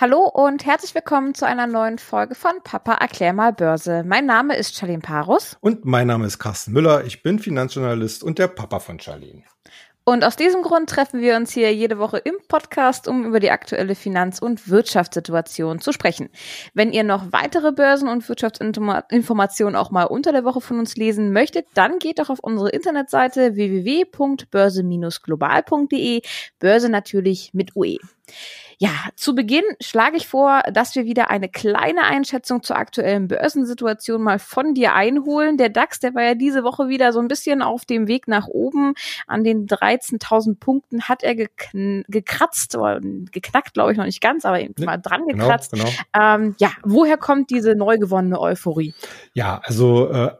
Hallo und herzlich willkommen zu einer neuen Folge von Papa erklär mal Börse. Mein Name ist Charlene Parus. Und mein Name ist Carsten Müller. Ich bin Finanzjournalist und der Papa von Charlene. Und aus diesem Grund treffen wir uns hier jede Woche im Podcast, um über die aktuelle Finanz- und Wirtschaftssituation zu sprechen. Wenn ihr noch weitere Börsen- und Wirtschaftsinformationen auch mal unter der Woche von uns lesen möchtet, dann geht doch auf unsere Internetseite www.börse-global.de. Börse natürlich mit UE. Ja, zu Beginn schlage ich vor, dass wir wieder eine kleine Einschätzung zur aktuellen Börsensituation mal von dir einholen. Der DAX, der war ja diese Woche wieder so ein bisschen auf dem Weg nach oben. An den 13.000 Punkten hat er gekn gekratzt, oder geknackt glaube ich noch nicht ganz, aber eben mal dran genau, gekratzt. Genau, genau. Ähm, ja, woher kommt diese neu gewonnene Euphorie? Ja, also äh,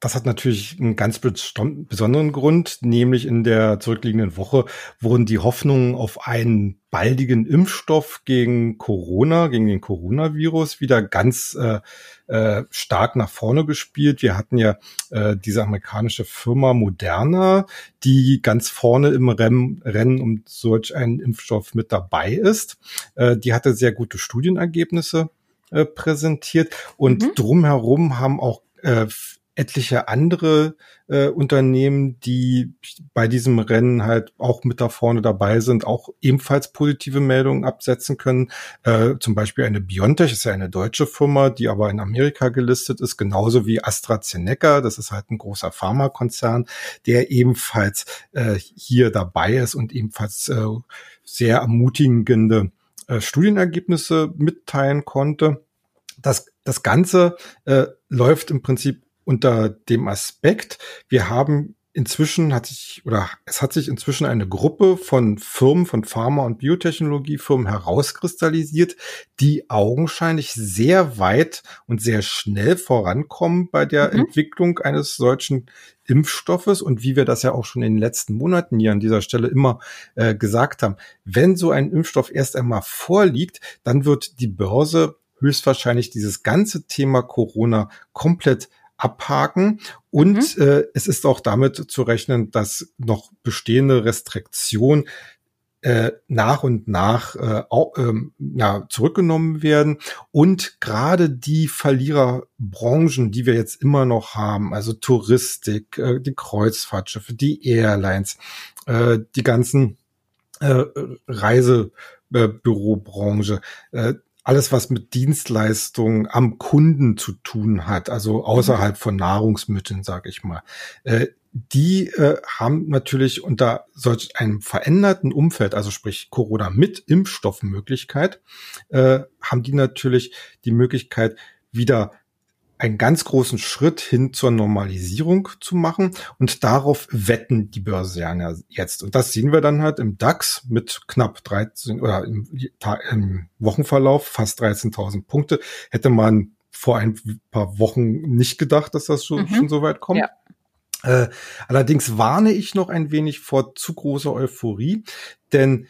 das hat natürlich einen ganz besonderen Grund, nämlich in der zurückliegenden Woche wurden die Hoffnungen auf einen baldigen Impfstoff gegen Corona, gegen den Coronavirus wieder ganz äh, äh, stark nach vorne gespielt. Wir hatten ja äh, diese amerikanische Firma Moderna, die ganz vorne im Rennen, Rennen um solch einen Impfstoff mit dabei ist. Äh, die hatte sehr gute Studienergebnisse äh, präsentiert und mhm. drumherum haben auch äh, etliche andere äh, Unternehmen, die bei diesem Rennen halt auch mit da vorne dabei sind, auch ebenfalls positive Meldungen absetzen können. Äh, zum Beispiel eine Biontech ist ja eine deutsche Firma, die aber in Amerika gelistet ist, genauso wie AstraZeneca. Das ist halt ein großer Pharmakonzern, der ebenfalls äh, hier dabei ist und ebenfalls äh, sehr ermutigende äh, Studienergebnisse mitteilen konnte. Das, das Ganze äh, läuft im Prinzip unter dem Aspekt, wir haben inzwischen hat sich oder es hat sich inzwischen eine Gruppe von Firmen, von Pharma- und Biotechnologiefirmen herauskristallisiert, die augenscheinlich sehr weit und sehr schnell vorankommen bei der mhm. Entwicklung eines solchen Impfstoffes und wie wir das ja auch schon in den letzten Monaten hier an dieser Stelle immer äh, gesagt haben, wenn so ein Impfstoff erst einmal vorliegt, dann wird die Börse höchstwahrscheinlich dieses ganze Thema Corona komplett abhaken. Und mhm. äh, es ist auch damit zu rechnen, dass noch bestehende Restriktionen äh, nach und nach äh, auch, ähm, ja, zurückgenommen werden. Und gerade die Verliererbranchen, die wir jetzt immer noch haben, also Touristik, äh, die Kreuzfahrtschiffe, die Airlines, äh, die ganzen äh, Reisebürobranche, äh, alles, was mit Dienstleistungen am Kunden zu tun hat, also außerhalb von Nahrungsmitteln, sage ich mal, äh, die äh, haben natürlich unter solch einem veränderten Umfeld, also sprich Corona mit Impfstoffmöglichkeit, äh, haben die natürlich die Möglichkeit, wieder einen ganz großen Schritt hin zur Normalisierung zu machen. Und darauf wetten die Börsianer jetzt. Und das sehen wir dann halt im DAX mit knapp 13 oder im, im Wochenverlauf fast 13.000 Punkte. Hätte man vor ein paar Wochen nicht gedacht, dass das schon, mhm. schon so weit kommt. Ja. Äh, allerdings warne ich noch ein wenig vor zu großer Euphorie, denn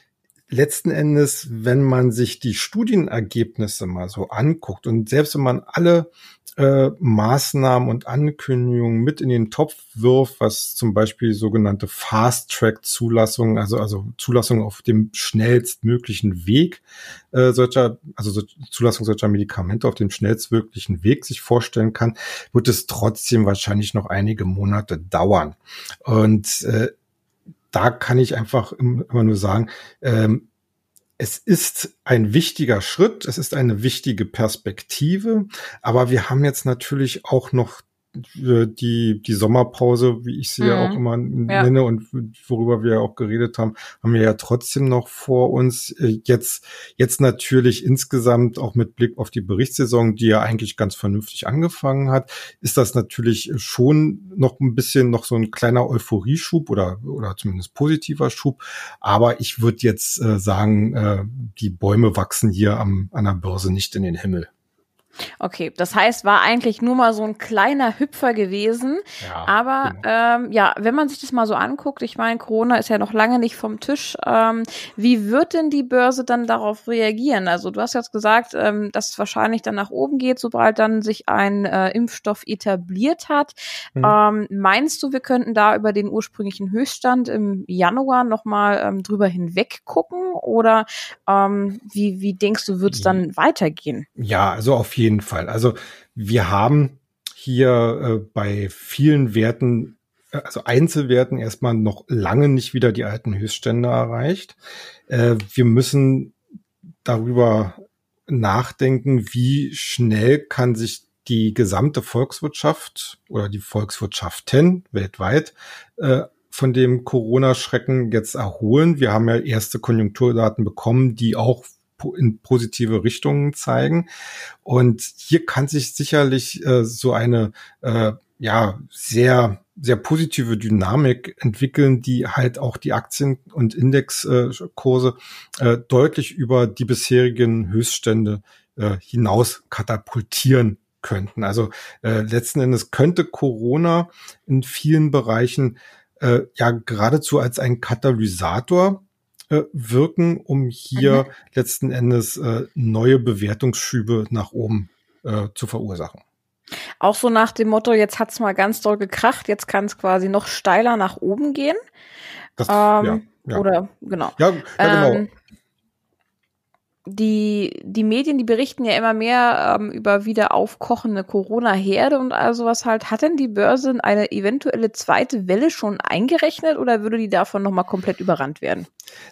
letzten Endes, wenn man sich die Studienergebnisse mal so anguckt und selbst wenn man alle äh, Maßnahmen und Ankündigungen mit in den Topf wirft, was zum Beispiel sogenannte Fast-Track-Zulassungen, also, also Zulassungen auf dem schnellstmöglichen Weg äh, solcher, also so Zulassung solcher Medikamente auf dem schnellstmöglichen Weg sich vorstellen kann, wird es trotzdem wahrscheinlich noch einige Monate dauern. Und äh, da kann ich einfach immer nur sagen, ähm, es ist ein wichtiger Schritt, es ist eine wichtige Perspektive, aber wir haben jetzt natürlich auch noch die, die Sommerpause, wie ich sie mhm. ja auch immer nenne ja. und worüber wir ja auch geredet haben, haben wir ja trotzdem noch vor uns. Äh, jetzt, jetzt natürlich insgesamt auch mit Blick auf die Berichtssaison, die ja eigentlich ganz vernünftig angefangen hat, ist das natürlich schon noch ein bisschen noch so ein kleiner Euphorieschub oder, oder zumindest positiver Schub. Aber ich würde jetzt äh, sagen, äh, die Bäume wachsen hier am, an der Börse nicht in den Himmel. Okay, das heißt, war eigentlich nur mal so ein kleiner Hüpfer gewesen. Ja, aber genau. ähm, ja, wenn man sich das mal so anguckt, ich meine, Corona ist ja noch lange nicht vom Tisch. Ähm, wie wird denn die Börse dann darauf reagieren? Also du hast jetzt gesagt, ähm, dass es wahrscheinlich dann nach oben geht, sobald dann sich ein äh, Impfstoff etabliert hat. Mhm. Ähm, meinst du, wir könnten da über den ursprünglichen Höchststand im Januar nochmal ähm, drüber hinweg gucken? Oder ähm, wie, wie denkst du, wird es dann weitergehen? Ja, also auf jeden Fall. Also wir haben hier äh, bei vielen Werten, äh, also Einzelwerten erstmal noch lange nicht wieder die alten Höchststände erreicht. Äh, wir müssen darüber nachdenken, wie schnell kann sich die gesamte Volkswirtschaft oder die Volkswirtschaften weltweit äh, von dem Corona-Schrecken jetzt erholen. Wir haben ja erste Konjunkturdaten bekommen, die auch in positive Richtungen zeigen. Und hier kann sich sicherlich äh, so eine äh, ja sehr sehr positive Dynamik entwickeln, die halt auch die Aktien- und Indexkurse äh, deutlich über die bisherigen Höchststände äh, hinaus katapultieren könnten. Also äh, letzten Endes könnte Corona in vielen Bereichen äh, ja geradezu als ein Katalysator äh, wirken, um hier mhm. letzten Endes äh, neue Bewertungsschübe nach oben äh, zu verursachen. Auch so nach dem Motto, jetzt hat's mal ganz doll gekracht, jetzt kann es quasi noch steiler nach oben gehen. Das, ähm, ja, ja. Oder genau. Ja, ja genau. Ähm, die, die Medien, die berichten ja immer mehr ähm, über wieder aufkochende Corona-Herde und all sowas halt. Hat denn die Börse eine eventuelle zweite Welle schon eingerechnet oder würde die davon nochmal komplett überrannt werden?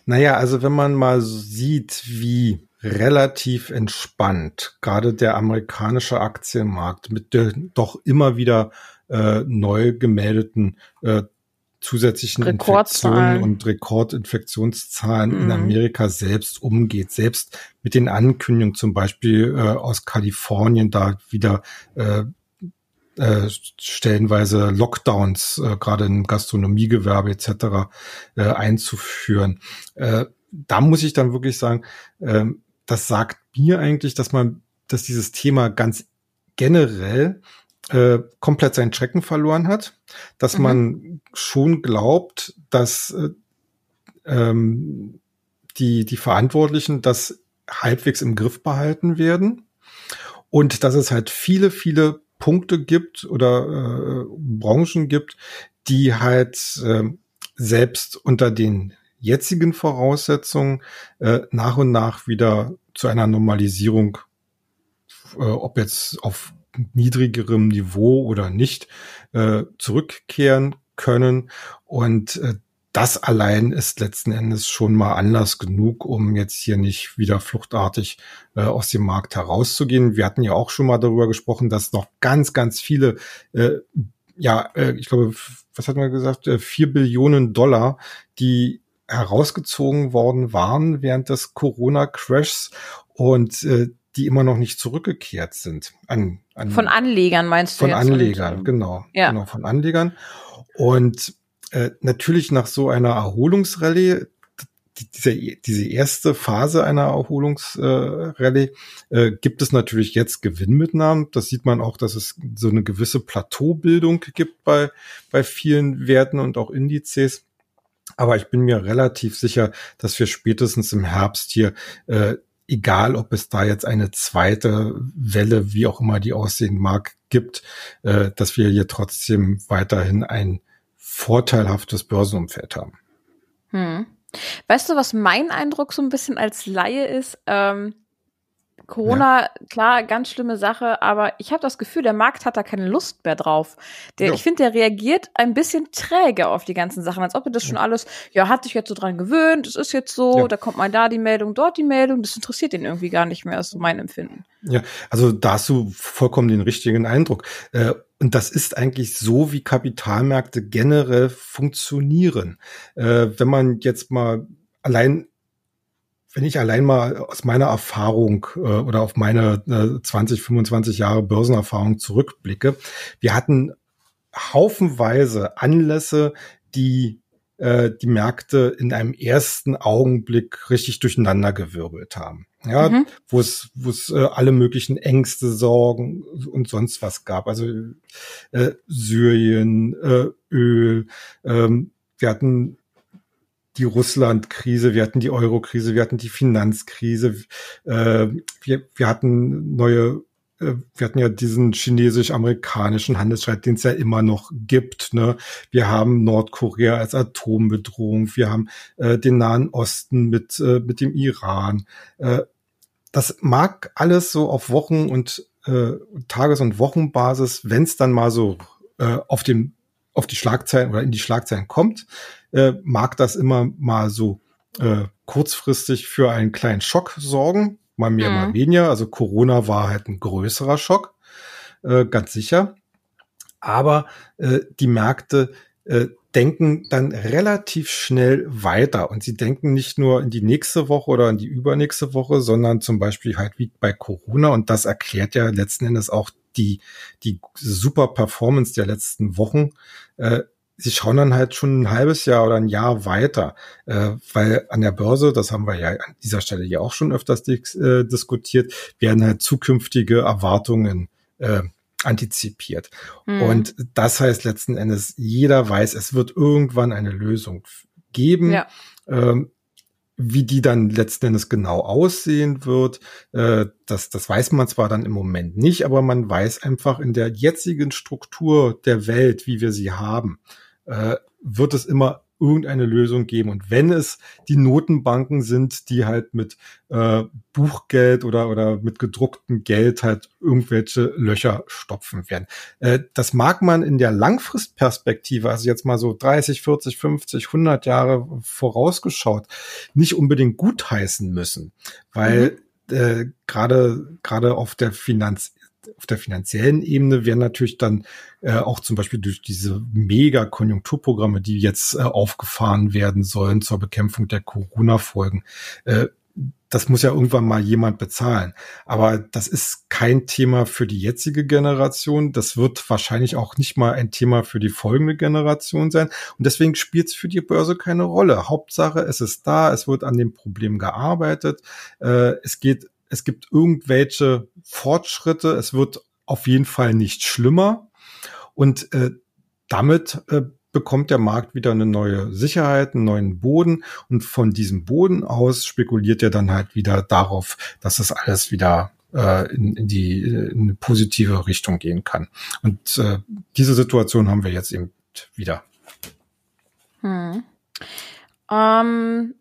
Naja, also wenn man mal sieht, wie relativ entspannt gerade der amerikanische Aktienmarkt mit der doch immer wieder äh, neu gemeldeten äh, zusätzlichen Infektionen und Rekordinfektionszahlen mhm. in Amerika selbst umgeht. Selbst mit den Ankündigungen zum Beispiel äh, aus Kalifornien da wieder äh, äh, stellenweise Lockdowns, äh, gerade im Gastronomiegewerbe etc. Äh, einzuführen. Äh, da muss ich dann wirklich sagen, äh, das sagt mir eigentlich, dass man, dass dieses Thema ganz generell äh, komplett seinen Schrecken verloren hat, dass mhm. man schon glaubt, dass äh, ähm, die, die Verantwortlichen das halbwegs im Griff behalten werden und dass es halt viele, viele Punkte gibt oder äh, Branchen gibt, die halt äh, selbst unter den jetzigen Voraussetzungen äh, nach und nach wieder zu einer Normalisierung, äh, ob jetzt auf niedrigerem Niveau oder nicht äh, zurückkehren können. Und äh, das allein ist letzten Endes schon mal Anlass genug, um jetzt hier nicht wieder fluchtartig äh, aus dem Markt herauszugehen. Wir hatten ja auch schon mal darüber gesprochen, dass noch ganz, ganz viele, äh, ja, äh, ich glaube, was hat man gesagt, äh, vier Billionen Dollar, die herausgezogen worden waren während des Corona-Crashs und äh, die immer noch nicht zurückgekehrt sind. An, an von Anlegern meinst du? Von Anlegern, und, genau. Ja. Genau, von Anlegern. Und äh, natürlich nach so einer Erholungsrallye, diese, diese erste Phase einer Erholungsrallye, äh, gibt es natürlich jetzt Gewinnmitnahmen. Das sieht man auch, dass es so eine gewisse Plateaubildung gibt bei, bei vielen Werten und auch Indizes. Aber ich bin mir relativ sicher, dass wir spätestens im Herbst hier äh, egal ob es da jetzt eine zweite Welle, wie auch immer die aussehen mag, gibt, äh, dass wir hier trotzdem weiterhin ein vorteilhaftes Börsenumfeld haben. Hm. Weißt du, was mein Eindruck so ein bisschen als Laie ist? Ähm, Corona, ja. klar, ganz schlimme Sache, aber ich habe das Gefühl, der Markt hat da keine Lust mehr drauf. Der. Ich finde, der reagiert ein bisschen träge auf die ganzen Sachen, als ob er das schon alles, ja, hat sich jetzt so dran gewöhnt, es ist jetzt so, ja. da kommt mal da die Meldung, dort die Meldung, das interessiert ihn irgendwie gar nicht mehr, ist so mein Empfinden. Ja, also da hast du vollkommen den richtigen Eindruck. Äh, und das ist eigentlich so, wie Kapitalmärkte generell funktionieren. Äh, wenn man jetzt mal allein wenn ich allein mal aus meiner Erfahrung äh, oder auf meine äh, 20, 25 Jahre Börsenerfahrung zurückblicke, wir hatten haufenweise Anlässe, die äh, die Märkte in einem ersten Augenblick richtig durcheinandergewirbelt haben. Ja, mhm. wo es, wo es äh, alle möglichen Ängste, Sorgen und sonst was gab. Also äh, Syrien, äh, Öl, ähm, wir hatten die Russland-Krise, wir hatten die Euro-Krise, wir hatten die Finanzkrise, äh, wir, wir hatten neue äh, wir hatten ja diesen chinesisch-amerikanischen Handelsstreit, den es ja immer noch gibt. Ne? Wir haben Nordkorea als Atombedrohung, wir haben äh, den Nahen Osten mit, äh, mit dem Iran. Äh, das mag alles so auf Wochen- und äh, Tages- und Wochenbasis, wenn es dann mal so äh, auf dem auf die Schlagzeilen oder in die Schlagzeilen kommt, äh, mag das immer mal so äh, kurzfristig für einen kleinen Schock sorgen, mal mehr, mhm. mal weniger. Also Corona war halt ein größerer Schock, äh, ganz sicher. Aber äh, die Märkte äh, denken dann relativ schnell weiter und sie denken nicht nur in die nächste Woche oder in die übernächste Woche, sondern zum Beispiel halt wie bei Corona und das erklärt ja letzten Endes auch die, die super Performance der letzten Wochen. Äh, sie schauen dann halt schon ein halbes Jahr oder ein Jahr weiter, äh, weil an der Börse, das haben wir ja an dieser Stelle ja auch schon öfters dis äh, diskutiert, werden halt zukünftige Erwartungen äh, antizipiert. Mhm. Und das heißt letzten Endes, jeder weiß, es wird irgendwann eine Lösung geben. Ja. Ähm, wie die dann letzten Endes genau aussehen wird, äh, das, das weiß man zwar dann im Moment nicht, aber man weiß einfach in der jetzigen Struktur der Welt, wie wir sie haben, äh, wird es immer irgendeine Lösung geben. Und wenn es die Notenbanken sind, die halt mit äh, Buchgeld oder, oder mit gedrucktem Geld halt irgendwelche Löcher stopfen werden. Äh, das mag man in der Langfristperspektive, also jetzt mal so 30, 40, 50, 100 Jahre vorausgeschaut, nicht unbedingt gutheißen müssen, weil mhm. äh, gerade gerade auf der Finanz auf der finanziellen Ebene werden natürlich dann äh, auch zum Beispiel durch diese Mega-Konjunkturprogramme, die jetzt äh, aufgefahren werden sollen zur Bekämpfung der Corona-Folgen, äh, das muss ja irgendwann mal jemand bezahlen. Aber das ist kein Thema für die jetzige Generation. Das wird wahrscheinlich auch nicht mal ein Thema für die folgende Generation sein. Und deswegen spielt es für die Börse keine Rolle. Hauptsache, es ist da, es wird an dem Problem gearbeitet. Äh, es geht es gibt irgendwelche Fortschritte, es wird auf jeden Fall nicht schlimmer und äh, damit äh, bekommt der Markt wieder eine neue Sicherheit, einen neuen Boden und von diesem Boden aus spekuliert er dann halt wieder darauf, dass das alles wieder äh, in, in die in eine positive Richtung gehen kann. Und äh, diese Situation haben wir jetzt eben wieder. Hm. Ähm,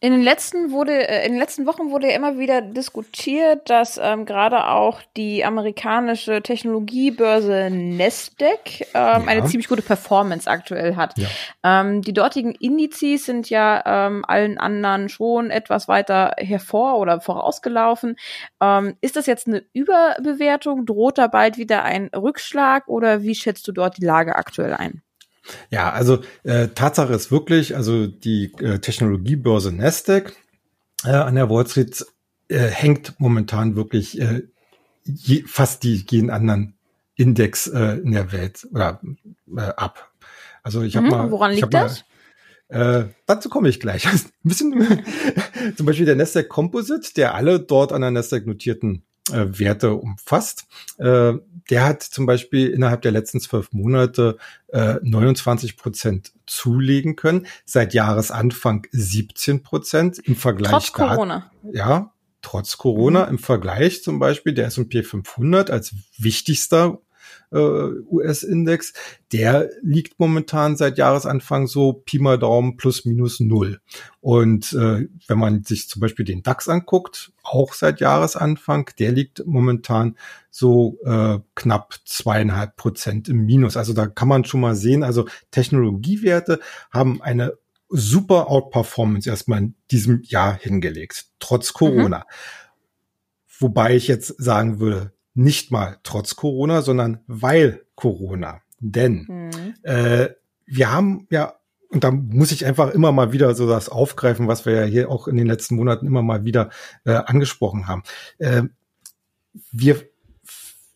in den letzten wurde, äh, in den letzten Wochen wurde ja immer wieder diskutiert, dass ähm, gerade auch die amerikanische Technologiebörse Nasdaq ähm, ja. eine ziemlich gute Performance aktuell hat. Ja. Ähm, die dortigen Indizes sind ja ähm, allen anderen schon etwas weiter hervor oder vorausgelaufen. Ähm, ist das jetzt eine Überbewertung? Droht da bald wieder ein Rückschlag oder wie schätzt du dort die Lage aktuell ein? Ja, also äh, Tatsache ist wirklich, also die äh, Technologiebörse Nasdaq äh, an der Wall Street äh, hängt momentan wirklich äh, je, fast die, jeden anderen Index äh, in der Welt oder äh, ab. Also ich habe mhm, mal. Woran liegt das? Mal, äh, dazu komme ich gleich. Ein bisschen, zum Beispiel der Nasdaq Composite, der alle dort an der Nasdaq notierten äh, Werte umfasst. Äh, der hat zum Beispiel innerhalb der letzten zwölf Monate äh, 29 Prozent zulegen können. Seit Jahresanfang 17 Prozent im Vergleich. Trotz Corona. Ja, trotz Corona. Mhm. Im Vergleich zum Beispiel der S&P 500 als wichtigster äh, US-Index, der liegt momentan seit Jahresanfang so Pi mal Daumen plus minus null. Und äh, wenn man sich zum Beispiel den DAX anguckt, auch seit Jahresanfang, der liegt momentan so äh, knapp zweieinhalb Prozent im Minus. Also da kann man schon mal sehen, also Technologiewerte haben eine super Outperformance erstmal in diesem Jahr hingelegt, trotz Corona. Mhm. Wobei ich jetzt sagen würde, nicht mal trotz Corona, sondern weil Corona. Denn mhm. äh, wir haben ja, und da muss ich einfach immer mal wieder so das aufgreifen, was wir ja hier auch in den letzten Monaten immer mal wieder äh, angesprochen haben. Äh, wir,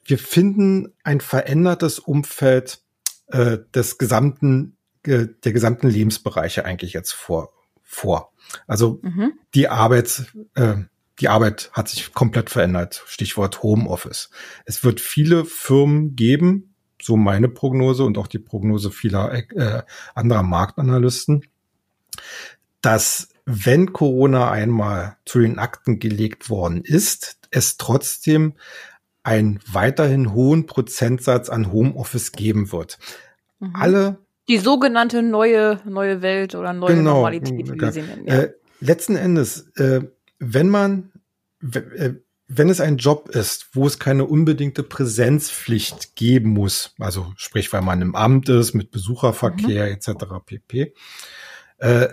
wir finden ein verändertes Umfeld äh, des gesamten äh, der gesamten Lebensbereiche eigentlich jetzt vor. vor. Also mhm. die Arbeit, äh, die Arbeit hat sich komplett verändert. Stichwort Homeoffice. Es wird viele Firmen geben, so meine Prognose und auch die Prognose vieler äh, anderer Marktanalysten, dass wenn Corona einmal zu den Akten gelegt worden ist, es trotzdem einen weiterhin hohen Prozentsatz an Homeoffice geben wird. Mhm. Alle die sogenannte neue neue Welt oder neue genau, Normalität, wie sie nennen. Ja. Äh, letzten Endes, äh, wenn man äh, wenn es ein Job ist, wo es keine unbedingte Präsenzpflicht geben muss, also sprich, weil man im Amt ist, mit Besucherverkehr mhm. etc. pp, äh,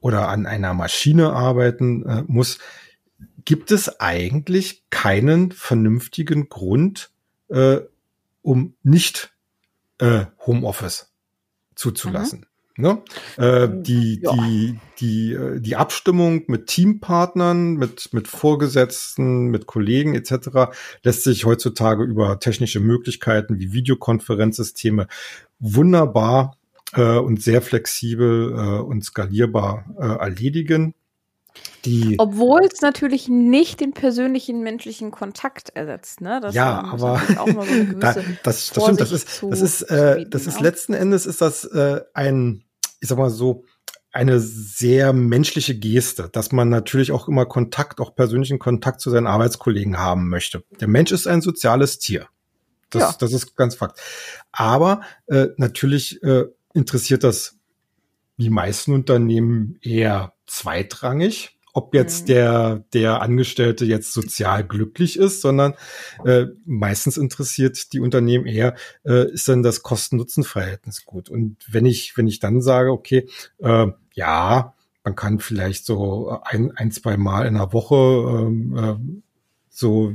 oder an einer Maschine arbeiten äh, muss, gibt es eigentlich keinen vernünftigen Grund, äh, um nicht äh, Homeoffice zuzulassen. Mhm. Ne? Äh, die, ja. die, die, äh, die Abstimmung mit Teampartnern, mit, mit Vorgesetzten, mit Kollegen etc. lässt sich heutzutage über technische Möglichkeiten wie Videokonferenzsysteme wunderbar äh, und sehr flexibel äh, und skalierbar äh, erledigen. Die, Obwohl es natürlich nicht den persönlichen menschlichen Kontakt ersetzt, ne? Das ja, aber so da, das, das stimmt. Das ist, das ist, äh, das ist letzten Endes ist das äh, ein, ich sag mal so, eine sehr menschliche Geste, dass man natürlich auch immer Kontakt, auch persönlichen Kontakt zu seinen Arbeitskollegen haben möchte. Der Mensch ist ein soziales Tier. Das, ja. das ist ganz Fakt. Aber äh, natürlich äh, interessiert das die meisten Unternehmen eher zweitrangig ob jetzt mhm. der, der Angestellte jetzt sozial glücklich ist, sondern äh, meistens interessiert die Unternehmen eher, äh, ist denn das Kosten-Nutzen-Verhältnis gut? Und wenn ich, wenn ich dann sage, okay, äh, ja, man kann vielleicht so ein, ein zwei Mal in der Woche ähm, äh, so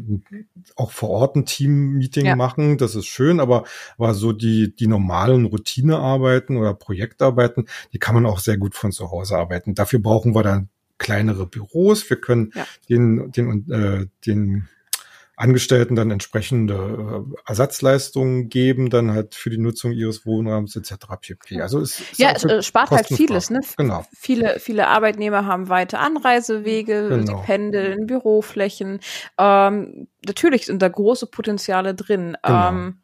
auch vor Ort ein Team-Meeting ja. machen, das ist schön, aber, aber so die, die normalen Routinearbeiten oder Projektarbeiten, die kann man auch sehr gut von zu Hause arbeiten. Dafür brauchen wir dann kleinere Büros. Wir können ja. den, den, äh, den Angestellten dann entsprechende äh, Ersatzleistungen geben, dann halt für die Nutzung ihres Wohnraums etc. pp. Also es ja, es äh, spart halt vieles. Ne? Genau. Viele, viele Arbeitnehmer haben weite Anreisewege, genau. sie pendeln, Büroflächen. Ähm, natürlich sind da große Potenziale drin. Genau. Ähm,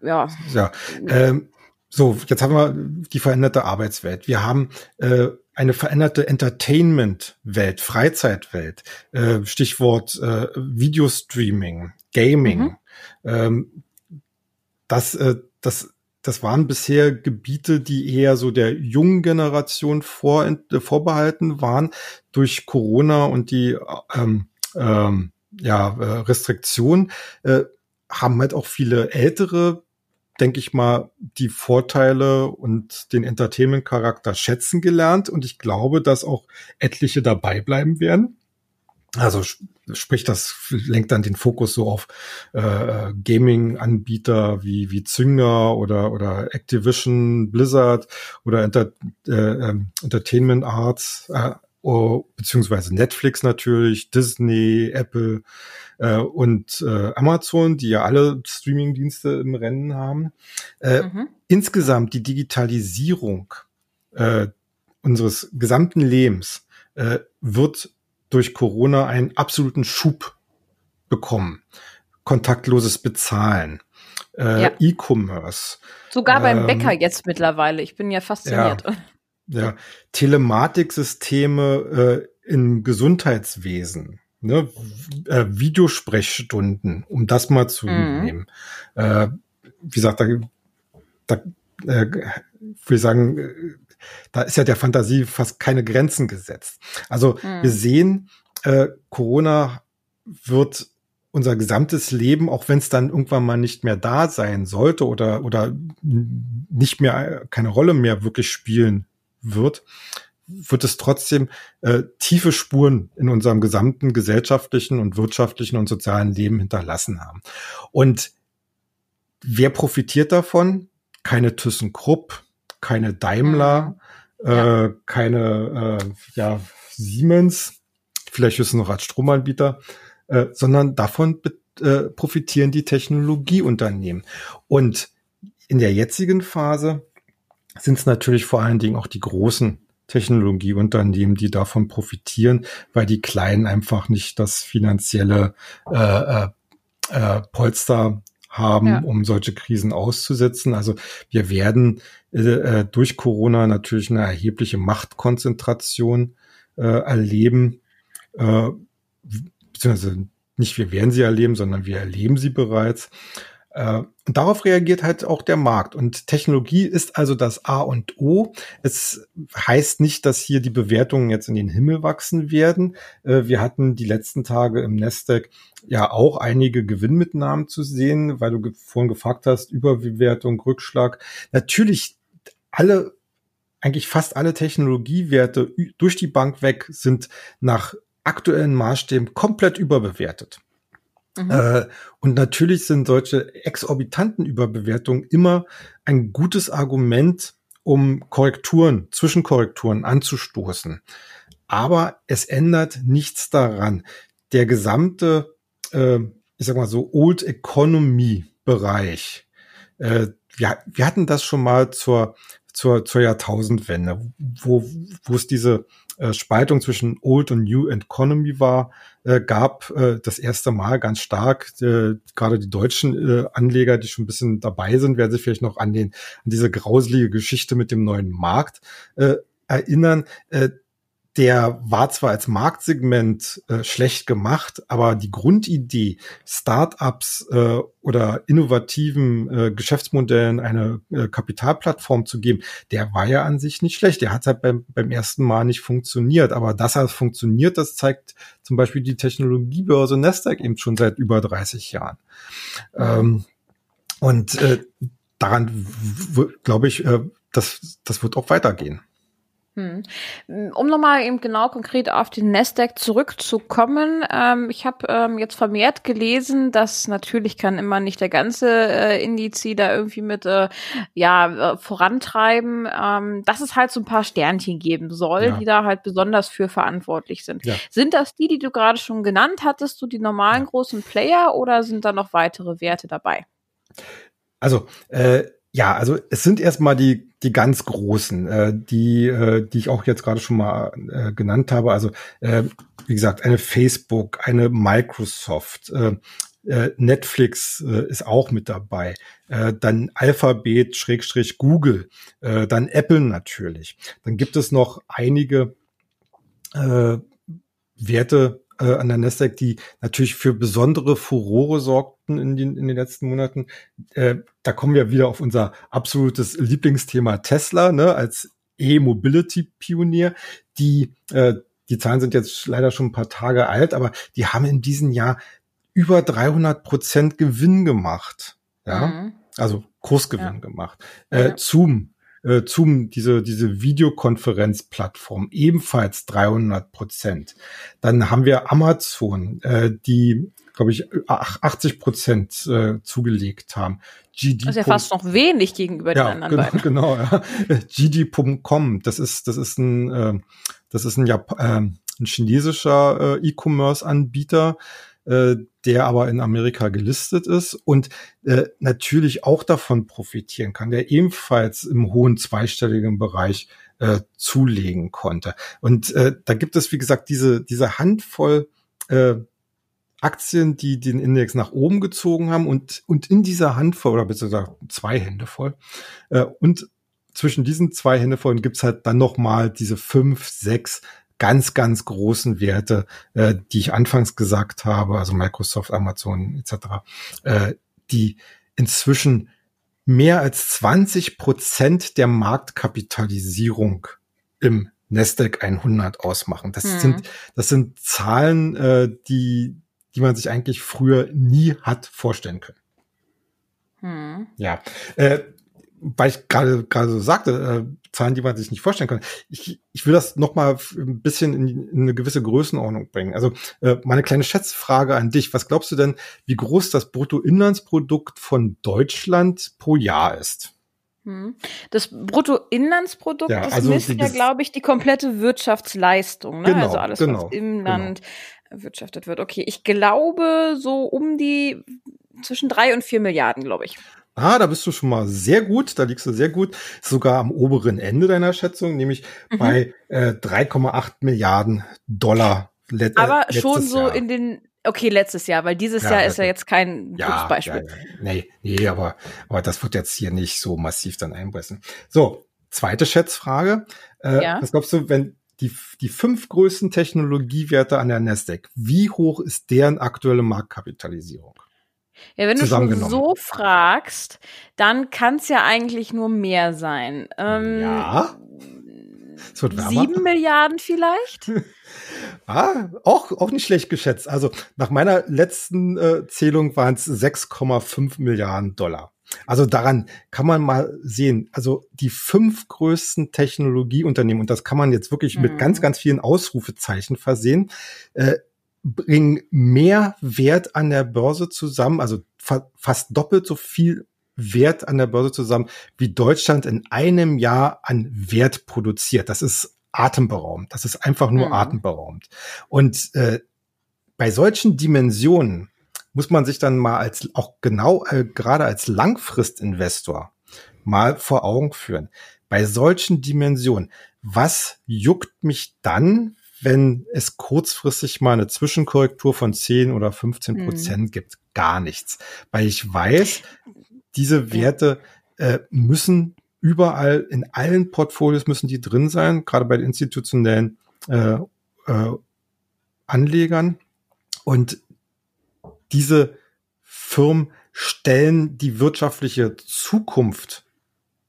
ja. Ja. Ähm, so, jetzt haben wir die veränderte Arbeitswelt. Wir haben äh, eine veränderte Entertainment-Welt, Freizeitwelt, äh, Stichwort äh, Videostreaming, Gaming. Mhm. Ähm, das, äh, das, das waren bisher Gebiete, die eher so der jungen Generation vor, äh, vorbehalten waren. Durch Corona und die ähm, ähm, ja, äh, Restriktion äh, haben halt auch viele ältere denke ich mal, die Vorteile und den Entertainment-Charakter schätzen gelernt. Und ich glaube, dass auch etliche dabei bleiben werden. Also sprich, das lenkt dann den Fokus so auf äh, Gaming-Anbieter wie wie Zünger oder oder Activision, Blizzard oder Enter, äh, ähm, Entertainment Arts äh, oh, beziehungsweise Netflix natürlich, Disney, Apple äh, und äh, Amazon, die ja alle Streaming-Dienste im Rennen haben. Äh, mhm. Insgesamt die Digitalisierung äh, unseres gesamten Lebens äh, wird durch Corona einen absoluten Schub bekommen. Kontaktloses Bezahlen, äh, ja. E-Commerce. Sogar beim ähm, Bäcker jetzt mittlerweile. Ich bin ja fasziniert. Ja, ja. Telematiksysteme äh, im Gesundheitswesen ne, äh, Videosprechstunden, um das mal zu mhm. nehmen. Äh, wie gesagt, da, da äh, würde ich sagen, äh, da ist ja der Fantasie fast keine Grenzen gesetzt. Also mhm. wir sehen, äh, Corona wird unser gesamtes Leben, auch wenn es dann irgendwann mal nicht mehr da sein sollte oder oder nicht mehr keine Rolle mehr wirklich spielen wird, wird es trotzdem äh, tiefe Spuren in unserem gesamten gesellschaftlichen und wirtschaftlichen und sozialen Leben hinterlassen haben. Und wer profitiert davon? Keine ThyssenKrupp, keine Daimler, mhm. ja. äh, keine äh, ja, Siemens, vielleicht ist es noch als Stromanbieter, äh, sondern davon äh, profitieren die Technologieunternehmen. Und in der jetzigen Phase sind es natürlich vor allen Dingen auch die großen Technologieunternehmen, die davon profitieren, weil die Kleinen einfach nicht das finanzielle äh, äh, äh, Polster haben, ja. um solche Krisen auszusetzen. Also wir werden äh, äh, durch Corona natürlich eine erhebliche Machtkonzentration äh, erleben, äh, beziehungsweise nicht wir werden sie erleben, sondern wir erleben sie bereits. Äh, und darauf reagiert halt auch der Markt. Und Technologie ist also das A und O. Es heißt nicht, dass hier die Bewertungen jetzt in den Himmel wachsen werden. Äh, wir hatten die letzten Tage im Nasdaq ja auch einige Gewinnmitnahmen zu sehen, weil du vorhin gefragt hast, Überbewertung, Rückschlag. Natürlich alle eigentlich fast alle Technologiewerte durch die Bank weg sind nach aktuellen Maßstäben komplett überbewertet. Mhm. Äh, und natürlich sind solche exorbitanten Überbewertungen immer ein gutes Argument, um Korrekturen, Zwischenkorrekturen anzustoßen. Aber es ändert nichts daran. Der gesamte, äh, ich sag mal so, Old Economy Bereich, äh, wir, wir hatten das schon mal zur, zur, zur Jahrtausendwende, wo, wo es diese äh, Spaltung zwischen Old und New Economy war, äh, gab äh, das erste Mal ganz stark. Äh, gerade die deutschen äh, Anleger, die schon ein bisschen dabei sind, werden sich vielleicht noch an den an diese grauselige Geschichte mit dem neuen Markt äh, erinnern. Äh, der war zwar als Marktsegment äh, schlecht gemacht, aber die Grundidee, Startups äh, oder innovativen äh, Geschäftsmodellen eine äh, Kapitalplattform zu geben, der war ja an sich nicht schlecht. Der hat halt beim, beim ersten Mal nicht funktioniert. Aber dass er funktioniert, das zeigt zum Beispiel die Technologiebörse Nasdaq eben schon seit über 30 Jahren. Ähm, und äh, daran glaube ich, äh, das, das wird auch weitergehen. Hm. Um nochmal eben genau konkret auf den Nasdaq zurückzukommen, ähm, ich habe ähm, jetzt vermehrt gelesen, dass natürlich kann immer nicht der ganze äh, Indiz da irgendwie mit äh, ja äh, vorantreiben, ähm, dass es halt so ein paar Sternchen geben soll, ja. die da halt besonders für verantwortlich sind. Ja. Sind das die, die du gerade schon genannt hattest, du die normalen ja. großen Player oder sind da noch weitere Werte dabei? Also äh, ja, also es sind erstmal die, die ganz großen, äh, die, äh, die ich auch jetzt gerade schon mal äh, genannt habe. Also äh, wie gesagt, eine Facebook, eine Microsoft, äh, äh, Netflix äh, ist auch mit dabei, äh, dann Alphabet, Schrägstrich Google, äh, dann Apple natürlich. Dann gibt es noch einige äh, Werte, äh, an der Nasdaq, die natürlich für besondere Furore sorgten in den, in den letzten Monaten. Äh, da kommen wir wieder auf unser absolutes Lieblingsthema Tesla, ne, als E-Mobility-Pionier, die äh, die Zahlen sind jetzt leider schon ein paar Tage alt, aber die haben in diesem Jahr über 300 Prozent Gewinn gemacht. Ja, mhm. also Kursgewinn ja. gemacht. Äh, ja. Zoom äh, Zoom, diese, diese Videokonferenzplattform, ebenfalls 300 Prozent. Dann haben wir Amazon, äh, die, glaube ich, 80 Prozent äh, zugelegt haben. GD. Das ist ja fast noch wenig gegenüber ja, den anderen genau, beiden. Genau, ja. GD.com, das ist, das ist ein, äh, das ist ein, Jap äh, ein chinesischer äh, E-Commerce-Anbieter, äh, der aber in Amerika gelistet ist und äh, natürlich auch davon profitieren kann, der ebenfalls im hohen zweistelligen Bereich äh, zulegen konnte. Und äh, da gibt es, wie gesagt, diese, diese Handvoll äh, Aktien, die den Index nach oben gezogen haben und, und in dieser Handvoll, oder beziehungsweise zwei Hände voll, äh, und zwischen diesen zwei Hände vollen gibt's halt dann noch mal diese fünf, sechs ganz, ganz großen Werte, äh, die ich anfangs gesagt habe, also Microsoft, Amazon etc., äh, die inzwischen mehr als 20 Prozent der Marktkapitalisierung im Nasdaq 100 ausmachen. Das mhm. sind, das sind Zahlen, äh, die, die man sich eigentlich früher nie hat vorstellen können. Mhm. Ja, äh, weil ich gerade gerade so sagte, äh, Zahlen, die man sich nicht vorstellen kann. Ich, ich will das noch mal ein bisschen in, in eine gewisse Größenordnung bringen. Also äh, meine kleine Schätzfrage an dich: Was glaubst du denn, wie groß das Bruttoinlandsprodukt von Deutschland pro Jahr ist? Hm. Das Bruttoinlandsprodukt, ja, das also misst ja, glaube ich, die komplette Wirtschaftsleistung, ne? Genau, also alles, genau, was im genau. Land erwirtschaftet wird. Okay, ich glaube so um die zwischen drei und vier Milliarden, glaube ich. Ah, da bist du schon mal sehr gut, da liegst du sehr gut, sogar am oberen Ende deiner Schätzung, nämlich mhm. bei äh, 3,8 Milliarden Dollar. Let, äh, Aber schon so Jahr. in den Okay, letztes Jahr, weil dieses ja, Jahr ist ja jetzt kein ja, gutes Beispiel. Ja, ja. Nee, nee, aber, aber das wird jetzt hier nicht so massiv dann einpressen. So, zweite Schätzfrage. Äh, ja. Was glaubst du, wenn die, die fünf größten Technologiewerte an der Nasdaq, wie hoch ist deren aktuelle Marktkapitalisierung? Ja, wenn du schon so fragst, dann kann es ja eigentlich nur mehr sein. Ähm, ja. Es wird wärmer. Sieben Milliarden vielleicht? ah, auch, auch nicht schlecht geschätzt. Also nach meiner letzten äh, Zählung waren es 6,5 Milliarden Dollar. Also daran kann man mal sehen, also die fünf größten Technologieunternehmen, und das kann man jetzt wirklich mhm. mit ganz, ganz vielen Ausrufezeichen versehen, äh, bringen mehr Wert an der Börse zusammen, also fa fast doppelt so viel Wert an der Börse zusammen, wie Deutschland in einem Jahr an Wert produziert. Das ist atemberaubend. Das ist einfach nur mhm. atemberaubend. Und äh, bei solchen Dimensionen muss man sich dann mal als auch genau äh, gerade als Langfristinvestor mal vor Augen führen. Bei solchen Dimensionen, was juckt mich dann, wenn es kurzfristig mal eine Zwischenkorrektur von 10 oder 15 Prozent mhm. gibt. Gar nichts. Weil ich weiß, diese Werte äh, müssen überall, in allen Portfolios müssen die drin sein, gerade bei den institutionellen äh, äh, Anlegern. Und diese Firmen stellen die wirtschaftliche Zukunft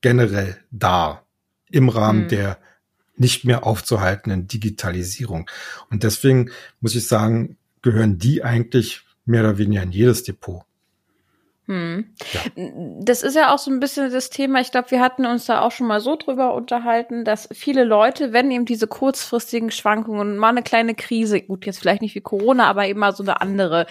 generell dar im Rahmen mhm. der nicht mehr aufzuhaltenden Digitalisierung. Und deswegen muss ich sagen, gehören die eigentlich mehr oder weniger in jedes Depot. Hm. Ja. Das ist ja auch so ein bisschen das Thema. Ich glaube, wir hatten uns da auch schon mal so drüber unterhalten, dass viele Leute, wenn eben diese kurzfristigen Schwankungen, mal eine kleine Krise, gut, jetzt vielleicht nicht wie Corona, aber eben mal so eine andere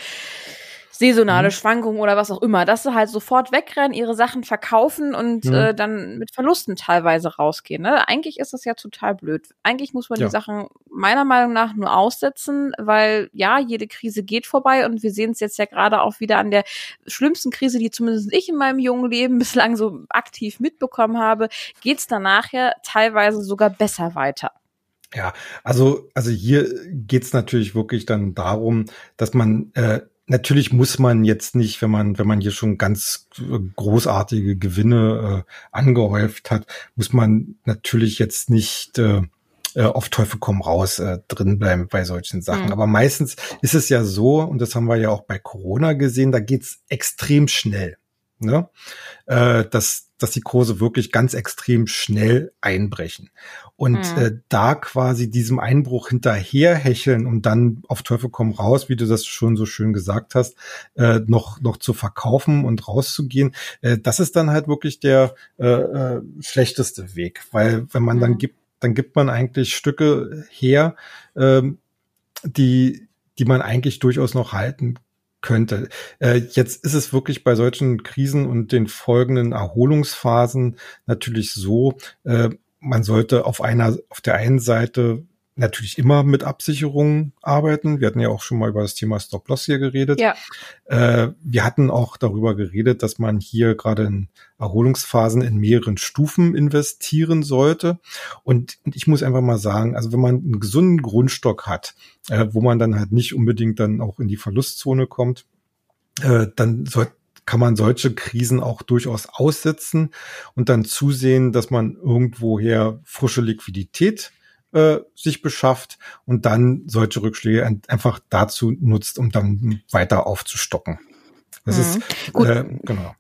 saisonale mhm. Schwankungen oder was auch immer, dass sie halt sofort wegrennen, ihre Sachen verkaufen und mhm. äh, dann mit Verlusten teilweise rausgehen. Ne? Eigentlich ist das ja total blöd. Eigentlich muss man ja. die Sachen meiner Meinung nach nur aussetzen, weil ja, jede Krise geht vorbei und wir sehen es jetzt ja gerade auch wieder an der schlimmsten Krise, die zumindest ich in meinem jungen Leben bislang so aktiv mitbekommen habe, geht's danach ja teilweise sogar besser weiter. Ja, also, also hier geht's natürlich wirklich dann darum, dass man äh, natürlich muss man jetzt nicht, wenn man, wenn man hier schon ganz großartige Gewinne äh, angehäuft hat, muss man natürlich jetzt nicht äh, äh auf Teufel komm raus äh, drin bleiben bei solchen Sachen. Mhm. Aber meistens ist es ja so, und das haben wir ja auch bei Corona gesehen, da geht's extrem schnell. Ne? Äh, dass dass die Kurse wirklich ganz extrem schnell einbrechen. Und mhm. äh, da quasi diesem Einbruch hinterherhecheln und dann auf Teufel komm raus, wie du das schon so schön gesagt hast, äh, noch, noch zu verkaufen und rauszugehen, äh, das ist dann halt wirklich der äh, äh, schlechteste Weg. Weil wenn man dann gibt, dann gibt man eigentlich Stücke her, äh, die, die man eigentlich durchaus noch halten könnte. Äh, jetzt ist es wirklich bei solchen Krisen und den folgenden Erholungsphasen natürlich so, äh, man sollte auf einer, auf der einen Seite natürlich immer mit Absicherungen arbeiten. Wir hatten ja auch schon mal über das Thema Stop-Loss hier geredet. Ja. Äh, wir hatten auch darüber geredet, dass man hier gerade in Erholungsphasen in mehreren Stufen investieren sollte. Und ich muss einfach mal sagen, also wenn man einen gesunden Grundstock hat, äh, wo man dann halt nicht unbedingt dann auch in die Verlustzone kommt, äh, dann sollte kann man solche Krisen auch durchaus aussitzen und dann zusehen, dass man irgendwoher frische Liquidität äh, sich beschafft und dann solche Rückschläge einfach dazu nutzt, um dann weiter aufzustocken. Das mhm. ist Gut. Äh, genau.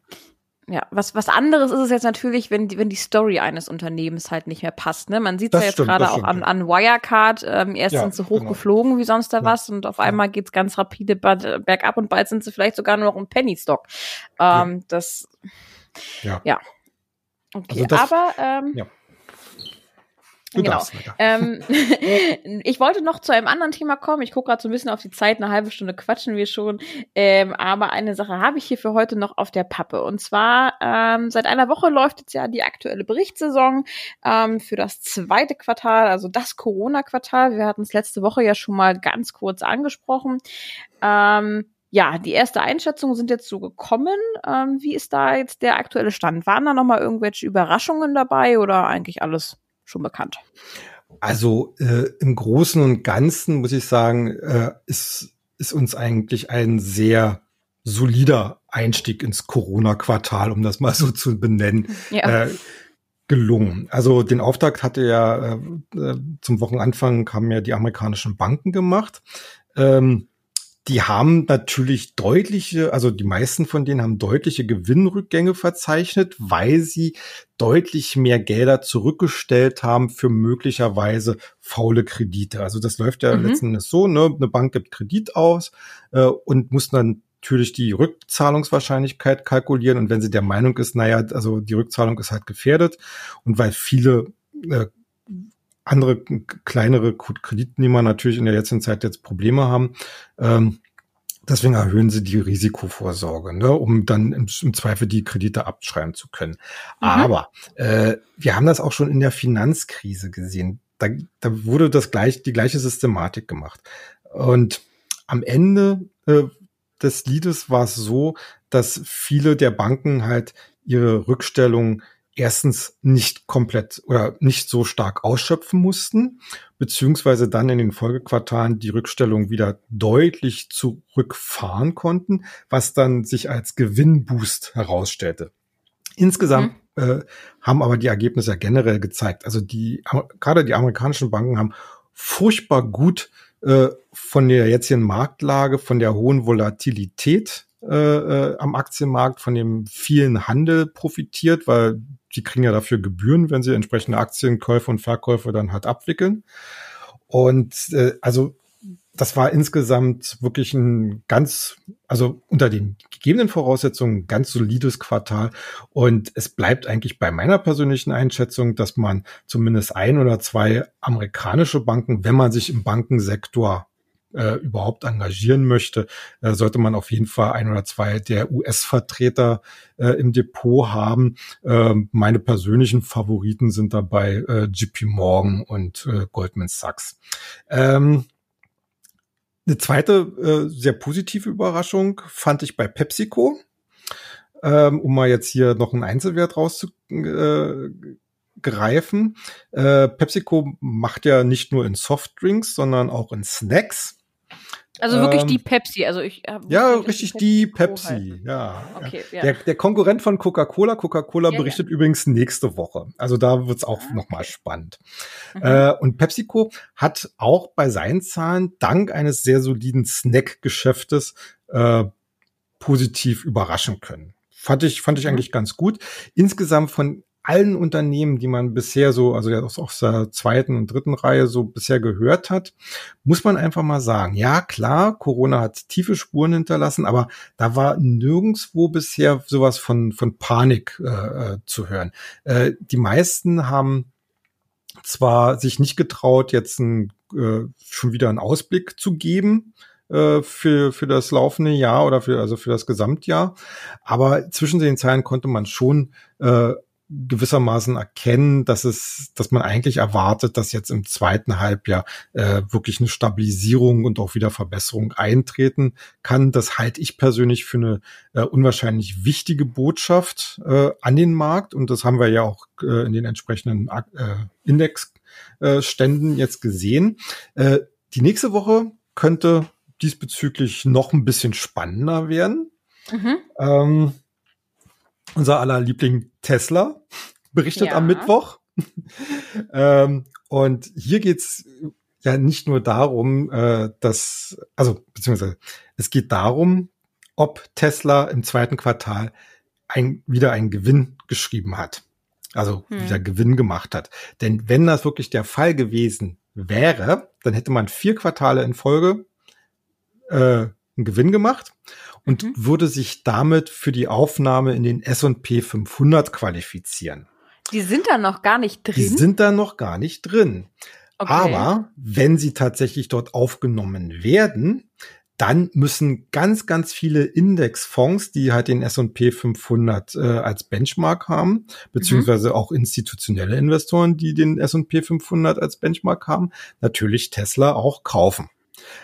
Ja, was, was anderes ist es jetzt natürlich, wenn die, wenn die Story eines Unternehmens halt nicht mehr passt. Ne? Man sieht es ja jetzt gerade auch an, an Wirecard. Ähm, erst ja, sind sie genau. hochgeflogen genau. wie sonst da ja. was und auf einmal geht's ganz rapide bergab und bald sind sie vielleicht sogar nur noch ein Penny Stock. Ähm, ja. Das, ja. ja. Okay, also das, aber ähm, ja. Du genau. Ähm, ich wollte noch zu einem anderen Thema kommen. Ich gucke gerade so ein bisschen auf die Zeit, eine halbe Stunde quatschen wir schon. Ähm, aber eine Sache habe ich hier für heute noch auf der Pappe. Und zwar, ähm, seit einer Woche läuft jetzt ja die aktuelle Berichtssaison ähm, für das zweite Quartal, also das Corona-Quartal. Wir hatten es letzte Woche ja schon mal ganz kurz angesprochen. Ähm, ja, die erste Einschätzung sind jetzt so gekommen. Ähm, wie ist da jetzt der aktuelle Stand? Waren da noch mal irgendwelche Überraschungen dabei oder eigentlich alles schon bekannt? Also äh, im Großen und Ganzen muss ich sagen, äh, ist, ist uns eigentlich ein sehr solider Einstieg ins Corona-Quartal, um das mal so zu benennen, ja. äh, gelungen. Also den Auftakt hatte ja äh, äh zum Wochenanfang haben ja die amerikanischen Banken gemacht. Ähm, die haben natürlich deutliche, also die meisten von denen haben deutliche Gewinnrückgänge verzeichnet, weil sie deutlich mehr Gelder zurückgestellt haben für möglicherweise faule Kredite. Also das läuft ja mhm. letzten Endes so, ne? Eine Bank gibt Kredit aus äh, und muss dann natürlich die Rückzahlungswahrscheinlichkeit kalkulieren. Und wenn sie der Meinung ist, naja, also die Rückzahlung ist halt gefährdet und weil viele äh, andere kleinere Kreditnehmer natürlich in der jetzigen Zeit jetzt Probleme haben. Ähm, deswegen erhöhen sie die Risikovorsorge, ne, um dann im, im Zweifel die Kredite abschreiben zu können. Mhm. Aber äh, wir haben das auch schon in der Finanzkrise gesehen. Da, da wurde das gleich, die gleiche Systematik gemacht. Und am Ende äh, des Liedes war es so, dass viele der Banken halt ihre Rückstellung erstens nicht komplett oder nicht so stark ausschöpfen mussten, beziehungsweise dann in den Folgequartalen die Rückstellung wieder deutlich zurückfahren konnten, was dann sich als Gewinnboost herausstellte. Insgesamt mhm. äh, haben aber die Ergebnisse generell gezeigt. Also die gerade die amerikanischen Banken haben furchtbar gut äh, von der jetzigen Marktlage, von der hohen Volatilität äh, äh, am Aktienmarkt, von dem vielen Handel profitiert, weil die kriegen ja dafür Gebühren, wenn sie entsprechende Aktienkäufe und Verkäufe dann halt abwickeln. Und äh, also das war insgesamt wirklich ein ganz, also unter den gegebenen Voraussetzungen ganz solides Quartal. Und es bleibt eigentlich bei meiner persönlichen Einschätzung, dass man zumindest ein oder zwei amerikanische Banken, wenn man sich im Bankensektor äh, überhaupt engagieren möchte, äh, sollte man auf jeden Fall ein oder zwei der US-Vertreter äh, im Depot haben. Äh, meine persönlichen Favoriten sind dabei äh, JP Morgan und äh, Goldman Sachs. Ähm, eine zweite äh, sehr positive Überraschung fand ich bei PepsiCo. Ähm, um mal jetzt hier noch einen Einzelwert rauszugreifen. Äh, PepsiCo macht ja nicht nur in Softdrinks, sondern auch in Snacks. Also wirklich ähm, die Pepsi, also ich Ja, richtig die Pepsi, die Pepsi. ja. Okay, ja. Der, der Konkurrent von Coca-Cola, Coca-Cola ja, berichtet ja. übrigens nächste Woche. Also da wird's auch ah, nochmal okay. spannend. Mhm. Äh, und PepsiCo hat auch bei seinen Zahlen dank eines sehr soliden Snack-Geschäftes äh, positiv überraschen können. Fand ich, fand ich mhm. eigentlich ganz gut. Insgesamt von allen Unternehmen, die man bisher so, also aus, aus der zweiten und dritten Reihe so bisher gehört hat, muss man einfach mal sagen, ja klar, Corona hat tiefe Spuren hinterlassen, aber da war nirgendswo bisher sowas von, von Panik äh, äh zu hören. Äh, die meisten haben zwar sich nicht getraut, jetzt ein, äh, schon wieder einen Ausblick zu geben, äh, für, für das laufende Jahr oder für, also für das Gesamtjahr. Aber zwischen den Zeilen konnte man schon äh, gewissermaßen erkennen, dass es, dass man eigentlich erwartet, dass jetzt im zweiten Halbjahr äh, wirklich eine Stabilisierung und auch wieder Verbesserung eintreten kann. Das halte ich persönlich für eine äh, unwahrscheinlich wichtige Botschaft äh, an den Markt und das haben wir ja auch äh, in den entsprechenden äh, Indexständen äh, jetzt gesehen. Äh, die nächste Woche könnte diesbezüglich noch ein bisschen spannender werden. Mhm. Ähm, unser aller Liebling Tesla berichtet ja. am Mittwoch. ähm, und hier geht's ja nicht nur darum, äh, dass, also beziehungsweise es geht darum, ob Tesla im zweiten Quartal ein, wieder einen Gewinn geschrieben hat. Also hm. wieder Gewinn gemacht hat. Denn wenn das wirklich der Fall gewesen wäre, dann hätte man vier Quartale in Folge äh, einen Gewinn gemacht und mhm. würde sich damit für die Aufnahme in den S&P 500 qualifizieren. Die sind da noch gar nicht drin? Die sind da noch gar nicht drin. Okay. Aber wenn sie tatsächlich dort aufgenommen werden, dann müssen ganz, ganz viele Indexfonds, die halt den S&P 500 äh, als Benchmark haben, beziehungsweise mhm. auch institutionelle Investoren, die den S&P 500 als Benchmark haben, natürlich Tesla auch kaufen.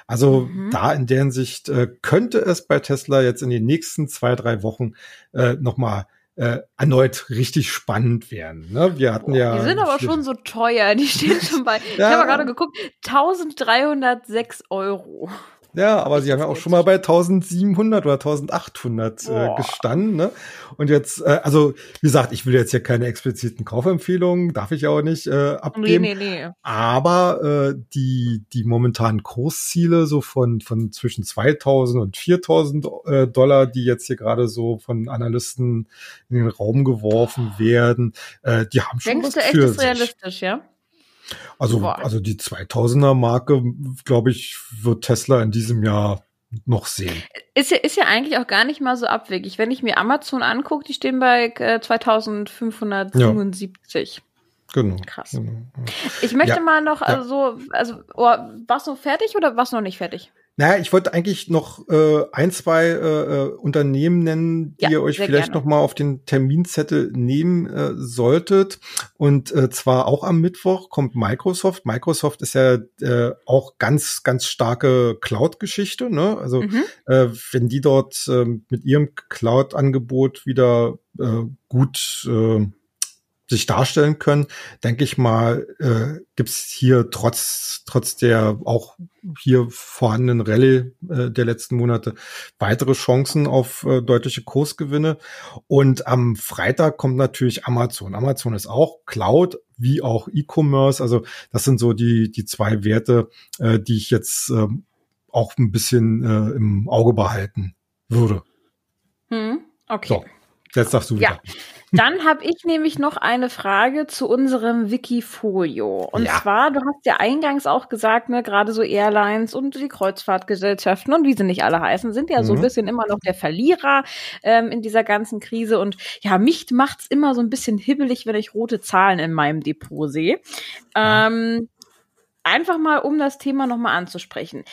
Also mhm. da in der Hinsicht äh, könnte es bei Tesla jetzt in den nächsten zwei, drei Wochen äh, nochmal äh, erneut richtig spannend werden. Ne? Wir hatten ja. Die sind aber schon so teuer. Die stehen schon bei. ja. Ich habe gerade geguckt, 1306 Euro. Ja, aber sie haben ja auch schon mal bei 1700 oder 1800 äh, gestanden. Ne? Und jetzt, äh, also wie gesagt, ich will jetzt hier keine expliziten Kaufempfehlungen, darf ich auch nicht äh, abgeben. Nee, nee, nee. Aber äh, die die momentanen Kursziele so von von zwischen 2000 und 4000 äh, Dollar, die jetzt hier gerade so von Analysten in den Raum geworfen werden, äh, die haben schon Denkst was du echt, für ist realistisch, ja? Also, Boah. also die 2000er Marke, glaube ich, wird Tesla in diesem Jahr noch sehen. Ist ja, ist ja eigentlich auch gar nicht mal so abwegig. Wenn ich mir Amazon angucke, die stehen bei äh, 2577. Ja. Genau. Krass. Genau. Ich möchte ja. mal noch, also, also oh, warst du fertig oder warst du noch nicht fertig? Naja, ich wollte eigentlich noch äh, ein, zwei äh, äh Unternehmen nennen, die ja, ihr euch vielleicht gerne. noch mal auf den Terminzettel nehmen äh, solltet. Und äh, zwar auch am Mittwoch kommt Microsoft. Microsoft ist ja äh, auch ganz, ganz starke Cloud-Geschichte. Ne? Also mhm. äh, wenn die dort äh, mit ihrem Cloud-Angebot wieder äh, gut äh, sich darstellen können, denke ich mal, äh, gibt es hier trotz trotz der auch hier vorhandenen Rallye äh, der letzten Monate weitere Chancen auf äh, deutliche Kursgewinne. Und am Freitag kommt natürlich Amazon. Amazon ist auch Cloud wie auch E-Commerce. Also das sind so die die zwei Werte, äh, die ich jetzt äh, auch ein bisschen äh, im Auge behalten würde. Hm, okay. So, jetzt sagst du wieder. Ja. Dann habe ich nämlich noch eine Frage zu unserem Wikifolio. Und ja. zwar, du hast ja eingangs auch gesagt, ne, gerade so Airlines und die Kreuzfahrtgesellschaften und wie sie nicht alle heißen, sind ja mhm. so ein mhm. bisschen immer noch der Verlierer ähm, in dieser ganzen Krise. Und ja, mich macht's immer so ein bisschen hibbelig, wenn ich rote Zahlen in meinem Depot sehe. Ja. Ähm, einfach mal, um das Thema nochmal anzusprechen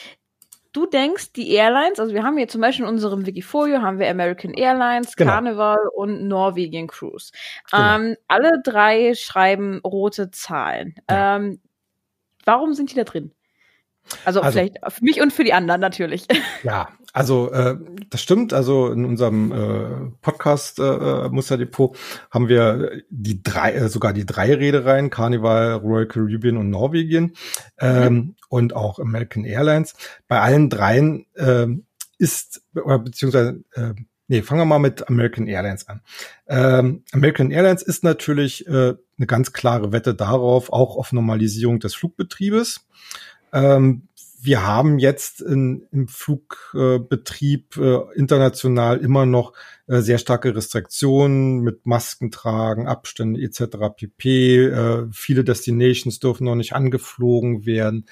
du denkst, die Airlines, also wir haben hier zum Beispiel in unserem Wikifolio haben wir American Airlines, genau. Carnival und Norwegian Cruise. Genau. Ähm, alle drei schreiben rote Zahlen. Ja. Ähm, warum sind die da drin? Also, also, vielleicht für mich und für die anderen natürlich. Ja, also äh, das stimmt. Also in unserem äh, Podcast äh, äh Musterdepot haben wir die drei, äh, sogar die drei Reedereien, Carnival, Royal Caribbean und Norwegen ähm, mhm. und auch American Airlines. Bei allen dreien äh, ist, oder beziehungsweise äh, Nee, fangen wir mal mit American Airlines an. Ähm, American Airlines ist natürlich äh, eine ganz klare Wette darauf, auch auf Normalisierung des Flugbetriebes. Ähm, wir haben jetzt in, im Flugbetrieb äh, international immer noch äh, sehr starke Restriktionen mit Maskentragen, Abstände etc. pp. Äh, viele Destinations dürfen noch nicht angeflogen werden.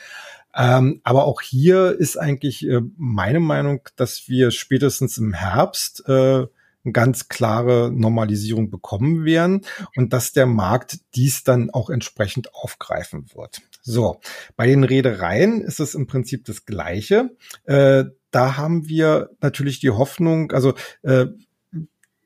Ähm, aber auch hier ist eigentlich äh, meine Meinung, dass wir spätestens im Herbst äh, ganz klare Normalisierung bekommen werden und dass der Markt dies dann auch entsprechend aufgreifen wird. So, bei den Reedereien ist es im Prinzip das Gleiche. Äh, da haben wir natürlich die Hoffnung, also äh,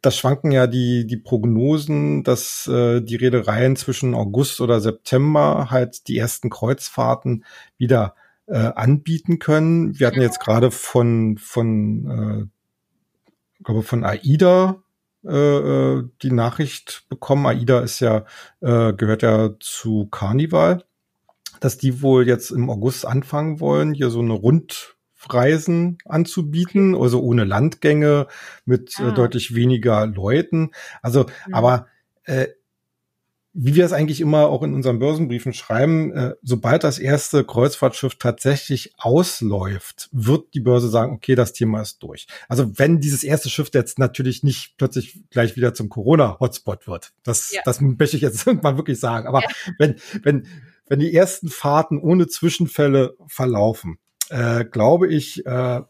das schwanken ja die, die Prognosen, dass äh, die Reedereien zwischen August oder September halt die ersten Kreuzfahrten wieder äh, anbieten können. Wir hatten jetzt gerade von, von äh, glaube von AIDA äh, äh, die Nachricht bekommen. AIDA ist ja, äh, gehört ja zu Carnival dass die wohl jetzt im August anfangen wollen, hier so eine Rundreisen anzubieten, also ohne Landgänge, mit äh, ah. äh, deutlich weniger Leuten. Also, mhm. aber äh, wie wir es eigentlich immer auch in unseren Börsenbriefen schreiben, äh, sobald das erste Kreuzfahrtschiff tatsächlich ausläuft, wird die Börse sagen, okay, das Thema ist durch. Also wenn dieses erste Schiff jetzt natürlich nicht plötzlich gleich wieder zum Corona-Hotspot wird, das, ja. das möchte ich jetzt mal wirklich sagen. Aber ja. wenn, wenn, wenn die ersten Fahrten ohne Zwischenfälle verlaufen, äh, glaube ich, äh,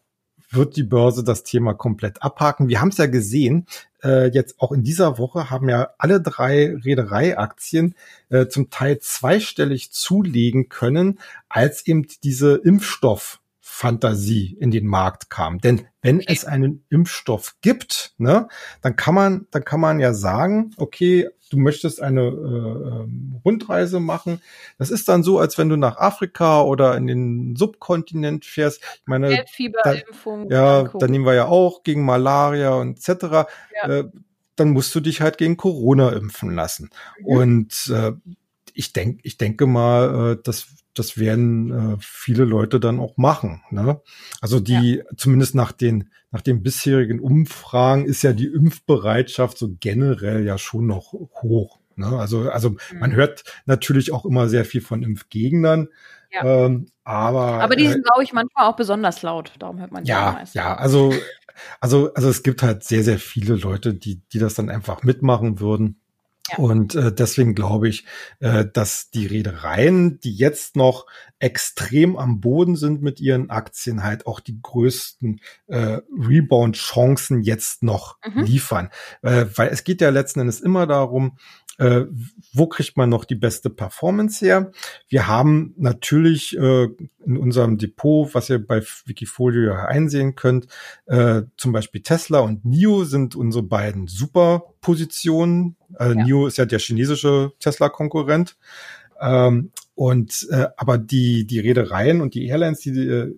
wird die Börse das Thema komplett abhaken. Wir haben es ja gesehen, äh, jetzt auch in dieser Woche haben ja alle drei Reedereiaktien äh, zum Teil zweistellig zulegen können, als eben diese Impfstoff Fantasie in den Markt kam. Denn wenn es einen Impfstoff gibt, ne, dann kann man, dann kann man ja sagen, okay, du möchtest eine äh, ähm, Rundreise machen. Das ist dann so, als wenn du nach Afrika oder in den Subkontinent fährst. Ich meine, da, ja, da nehmen wir ja auch gegen Malaria und etc. Ja. Äh, dann musst du dich halt gegen Corona impfen lassen. Mhm. Und äh, ich denke, ich denke mal, äh, das, das werden äh, viele Leute dann auch machen. Ne? Also die, ja. zumindest nach den, nach den bisherigen Umfragen ist ja die Impfbereitschaft so generell ja schon noch hoch. Ne? Also, also mhm. man hört natürlich auch immer sehr viel von Impfgegnern. Ja. Ähm, aber, aber die sind, äh, glaube ich, manchmal auch besonders laut. Darum hört man ja, ja, also, also, also es gibt halt sehr, sehr viele Leute, die, die das dann einfach mitmachen würden. Und äh, deswegen glaube ich, äh, dass die Reedereien, die jetzt noch extrem am Boden sind mit ihren Aktien, halt auch die größten äh, Rebound-Chancen jetzt noch mhm. liefern. Äh, weil es geht ja letzten Endes immer darum, äh, wo kriegt man noch die beste Performance her? Wir haben natürlich äh, in unserem Depot, was ihr bei Wikifolio einsehen könnt, äh, zum Beispiel Tesla und NIO sind unsere beiden Superpositionen. Äh, ja. NIO ist ja der chinesische Tesla-Konkurrent. Ähm, und äh, aber die die Reedereien und die Airlines, die, die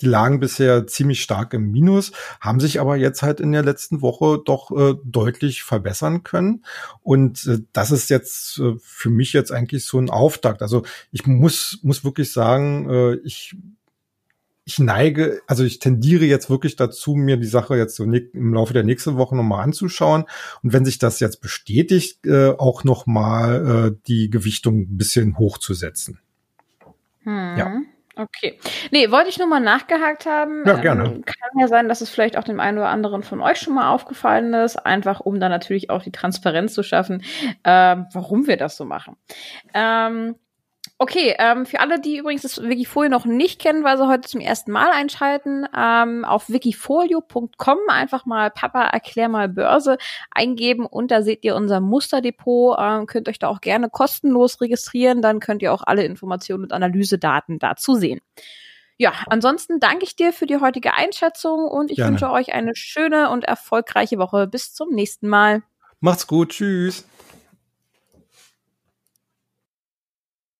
die lagen bisher ziemlich stark im Minus, haben sich aber jetzt halt in der letzten Woche doch äh, deutlich verbessern können. Und äh, das ist jetzt äh, für mich jetzt eigentlich so ein Auftakt. Also ich muss, muss wirklich sagen, äh, ich ich neige, also ich tendiere jetzt wirklich dazu, mir die Sache jetzt so im Laufe der nächsten Woche nochmal anzuschauen. Und wenn sich das jetzt bestätigt, äh, auch nochmal äh, die Gewichtung ein bisschen hochzusetzen. Hm. Ja. Okay. Nee, wollte ich nur mal nachgehakt haben. Ja, gerne. Ähm, kann ja sein, dass es vielleicht auch dem einen oder anderen von euch schon mal aufgefallen ist, einfach um dann natürlich auch die Transparenz zu schaffen, äh, warum wir das so machen. Ähm, Okay, ähm, für alle, die übrigens das Wikifolio noch nicht kennen, weil sie heute zum ersten Mal einschalten, ähm, auf wikifolio.com einfach mal Papa erklär mal Börse eingeben und da seht ihr unser Musterdepot, ähm, könnt euch da auch gerne kostenlos registrieren, dann könnt ihr auch alle Informationen und Analysedaten dazu sehen. Ja, ansonsten danke ich dir für die heutige Einschätzung und ich gerne. wünsche euch eine schöne und erfolgreiche Woche. Bis zum nächsten Mal. Macht's gut, tschüss.